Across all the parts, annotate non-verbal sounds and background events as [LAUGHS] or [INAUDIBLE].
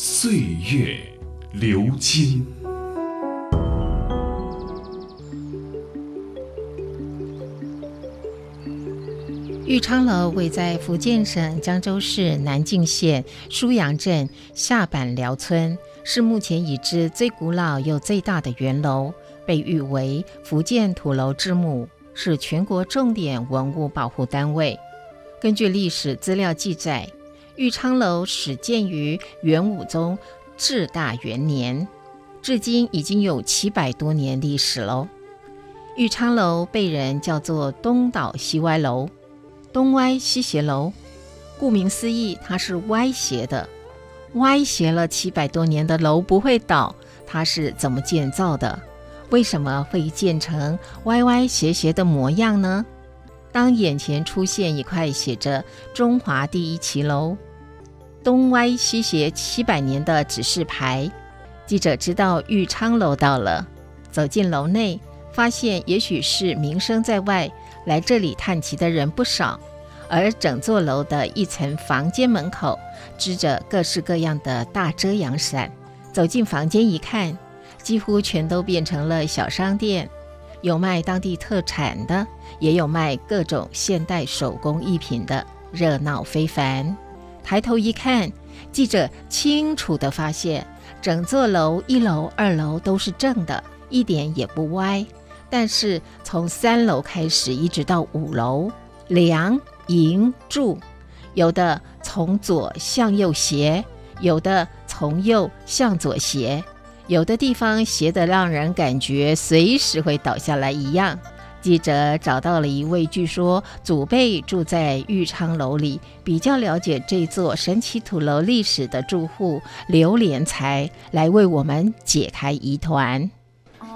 岁月流金。玉昌楼位在福建省江州市南靖县舒阳镇下板寮村，是目前已知最古老又最大的圆楼，被誉为福建土楼之母，是全国重点文物保护单位。根据历史资料记载，玉昌楼始建于元武宗至大元年，至今已经有七百多年历史喽。玉昌楼被人叫做东倒西歪楼。东歪西斜楼，顾名思义，它是歪斜的。歪斜了七百多年的楼不会倒，它是怎么建造的？为什么会建成歪歪斜斜的模样呢？当眼前出现一块写着“中华第一骑楼，东歪西斜七百年”的指示牌，记者知道玉昌楼到了。走进楼内，发现也许是名声在外。来这里探奇的人不少，而整座楼的一层房间门口支着各式各样的大遮阳伞。走进房间一看，几乎全都变成了小商店，有卖当地特产的，也有卖各种现代手工艺品的，热闹非凡。抬头一看，记者清楚地发现，整座楼一楼、二楼都是正的，一点也不歪。但是从三楼开始一直到五楼，梁、楹、柱，有的从左向右斜，有的从右向左斜，有的地方斜得让人感觉随时会倒下来一样。记者找到了一位据说祖辈住在玉昌楼里，比较了解这座神奇土楼历史的住户刘连才，来为我们解开疑团。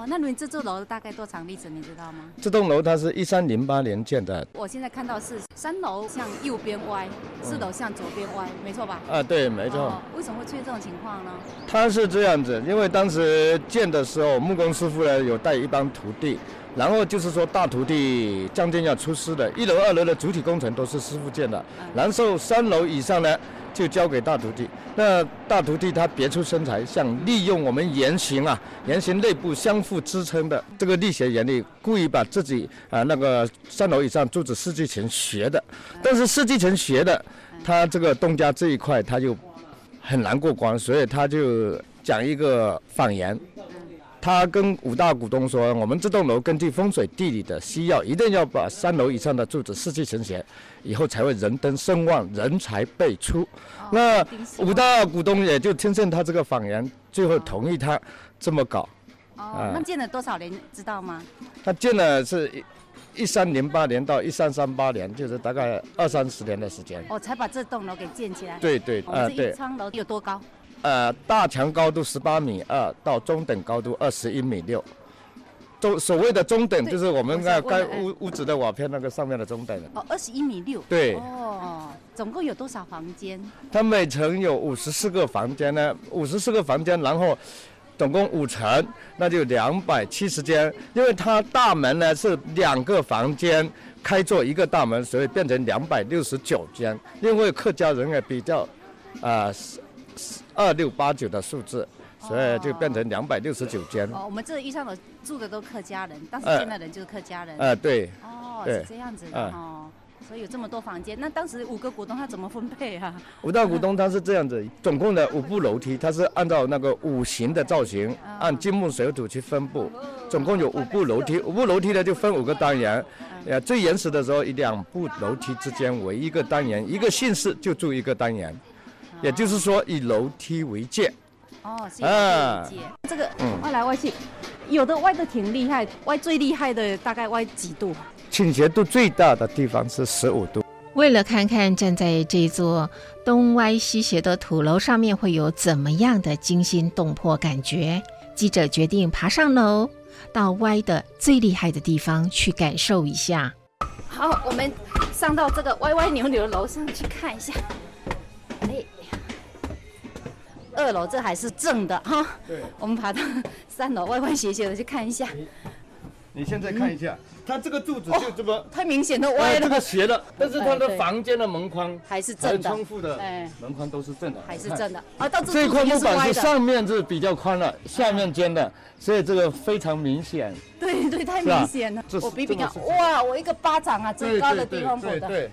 那你们这座楼大概多长历史，你知道吗？这栋楼它是一三零八年建的。我现在看到是三楼向右边歪，四楼向左边歪，没错吧？啊，对，没错。为什么会出现这种情况呢？它是这样子，因为当时建的时候，木工师傅呢有带一帮徒弟，然后就是说大徒弟将近要出师的，一楼、二楼的主体工程都是师傅建的，然后三楼以上呢。就交给大徒弟，那大徒弟他别出心裁，想利用我们圆形啊，圆形内部相互支撑的这个力学原理，故意把自己啊那个三楼以上柱子设计成斜的，但是设计成斜的，他这个东家这一块他就很难过关，所以他就讲一个谎言。他跟五大股东说：“我们这栋楼根据风水地理的需要，一定要把三楼以上的柱子设计成斜，以后才会人登声望，人才辈出。”那五大股东也就听信他这个谎言，最后同意他这么搞。哦，那建了多少年知道吗？他建了是一一三零八年到一三三八年，就是大概二三十年的时间。哦，才把这栋楼给建起来。对对，啊对。这窗楼有多高？呃，大墙高度十八米二，到中等高度二十一米六。中所谓的中等，就是我们那该屋屋子的瓦片那个上面的中等。哦，二十一米六。对。哦，总共有多少房间？它每层有五十四个房间呢，五十四个房间，然后总共五层，那就两百七十间。因为它大门呢是两个房间开做一个大门，所以变成两百六十九间。因为客家人也比较，啊。二六八九的数字，所以就变成两百六十九间。哦，我们这遇上的住的都客家人，当时建的人就是客家人。呃，对。哦，是这样子的哦。所以有这么多房间，那当时五个股东他怎么分配啊？五大股东他是这样子，总共的五部楼梯，他是按照那个五行的造型，按金木水土去分布，总共有五部楼梯，五部楼梯呢就分五个单元。呃，最原始的时候，以两部楼梯之间为一个单元，一个姓氏就住一个单元。也就是说，以楼梯为界。哦，是以楼梯为界。这个歪来歪去，有的歪的挺厉害，歪最厉害的大概歪几度？倾斜度最大的地方是十五度。为了看看站在这座东歪西斜的土楼上面会有怎么样的惊心动魄感觉，记者决定爬上楼，到歪的最厉害的地方去感受一下。好，我们上到这个歪歪扭扭的楼上去看一下。哎，二楼这还是正的哈。对。我们爬到三楼歪歪斜斜的去看一下。你现在看一下，它这个柱子就这么太明显的歪了，这个斜的，但是它的房间的门框还是正的，窗户的门框都是正的，还是正的。啊，到这块木板是上面是比较宽的，下面尖的，所以这个非常明显。对对，太明显了。我比比看，哇，我一个巴掌啊，最高的地方对对。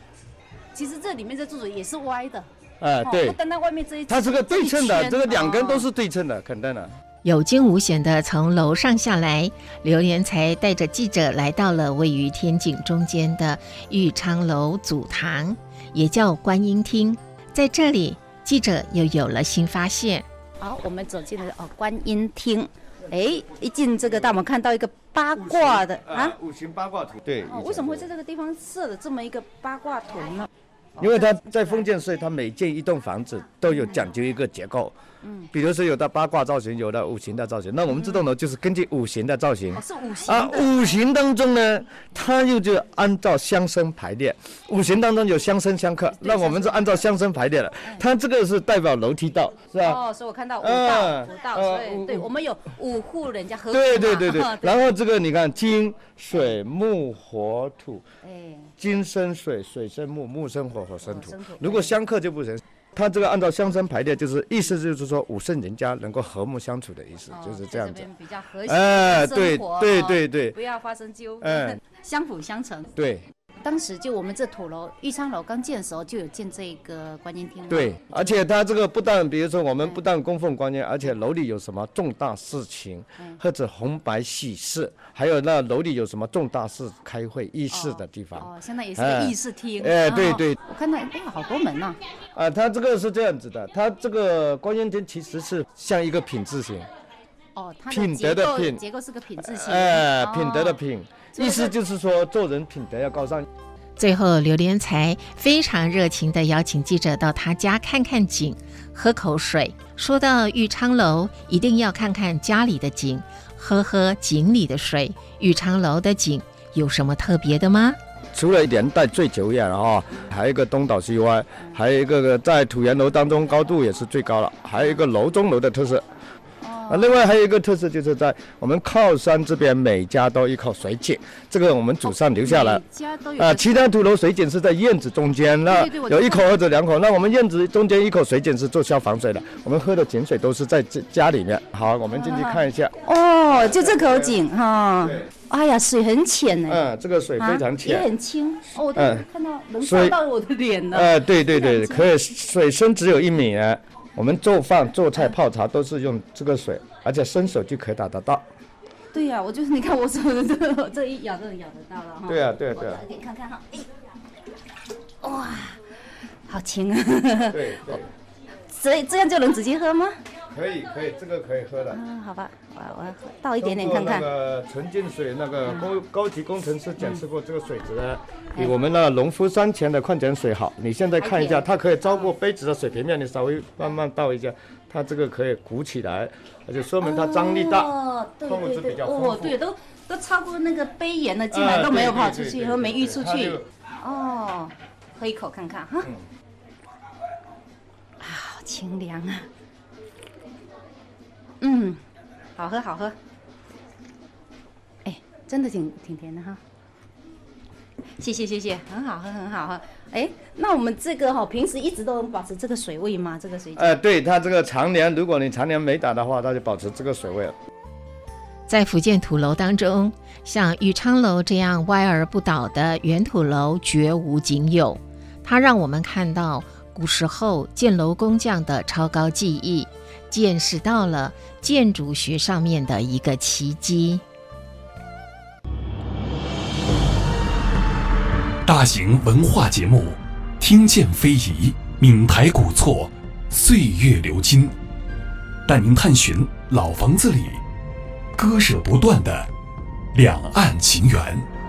其实这里面这柱子也是歪的。哎，对。单单外面这一，它是个对称的，这个两根都是对称的，肯定的。有惊无险的从楼上下来，刘连才带着记者来到了位于天井中间的玉昌楼祖堂，也叫观音厅。在这里，记者又有了新发现。好，我们走进了哦观音厅。哎，一进这个大门，看到一个八卦的啊，五行八卦图。对。哦，为什么会在这个地方设了这么一个八卦图呢？因为他在封建社会，他每建一栋房子都有讲究一个结构。比如说有的八卦造型，有的五行的造型。那我们这栋楼就是根据五行的造型。是五行。啊，五行当中呢，它又就按照相生排列。五行当中有相生相克，那我们是按照相生排列的。它这个是代表楼梯道，是吧？哦，所以我看到五道，五道，所以对，我们有五户人家合对对对 [LAUGHS] 对。然后这个你看，金水木火土，哎，金生水，水生木，木生火，火生土。如果相克就不行。它这个按照相生排列，就是意思就是说五圣人家能够和睦相处的意思，就是这样子。比较和谐哎，对对对对，不要发生纠纷，[LAUGHS] 相辅相成。对。当时就我们这土楼玉昌楼刚建的时候，就有建这个观音厅。对，而且它这个不但，比如说我们不但供奉观音，而且楼里有什么重大事情，或者红白喜事，还有那楼里有什么重大事开会议事的地方。哦，现在也是个议事厅。哎，对对。我看到哎，好多门呐。啊，它这个是这样子的，它这个观音厅其实是像一个品字形。哦，它品德的品，结构是个品字形。哎，品德的品。意思就是说，做人品德要高尚。最后，刘连才非常热情地邀请记者到他家看看景，喝口水。说到玉昌楼，一定要看看家里的景，喝喝井里的水。玉昌楼的景有什么特别的吗？除了年代最久远啊，还有一个东倒西歪，还有一个在土檐楼当中高度也是最高了，还有一个楼中楼的特色。啊，另外还有一个特色，就是在我们靠山这边，每家都一口水井，这个我们祖上留下来。家都有。啊，其他土楼水井是在院子中间，那有一口或者两口。那我们院子中间一口水井是做消防水的，我们喝的井水都是在这家里面。好，我们进去看一下。哦，就这口井哈。哎呀，水很浅呢。嗯，这个水非常浅。也很清。哦，嗯，看到能照到我的脸了。哎，对对对，可以，水深只有一米。我们做饭、做菜、泡茶都是用这个水，而且伸手就可以打得到。对呀，我就是你看我手的这个，这一咬就咬得到了哈。对呀，对呀，对呀。给你看看哈，哎，哇，好轻啊！对对。所以这样就能直接喝吗？可以可以，这个可以喝的。嗯，好吧，我我要倒一点点看看。那个纯净水，那个高高级工程师检测过，这个水质呢，比我们那农夫山泉的矿泉水好。你现在看一下，它可以超过杯子的水平面，你稍微慢慢倒一下，它这个可以鼓起来，而且说明它张力大，矿物质比较丰富。哦，对，都都超过那个杯沿了，进来都没有跑出去，和没溢出去。哦，喝一口看看哈。啊，好清凉啊。好喝好喝，哎，真的挺挺甜的哈。谢谢谢谢，很好喝很好喝。哎，那我们这个哈，平时一直都能保持这个水位吗？这个水？呃，对，它这个常年，如果你常年没打的话，它就保持这个水位。在福建土楼当中，像玉昌楼这样歪而不倒的圆土楼绝无仅有，它让我们看到古时候建楼工匠的超高技艺。见识到了建筑学上面的一个奇迹。大型文化节目，听见非遗，闽台古厝，岁月流金，带您探寻老房子里割舍不断的两岸情缘。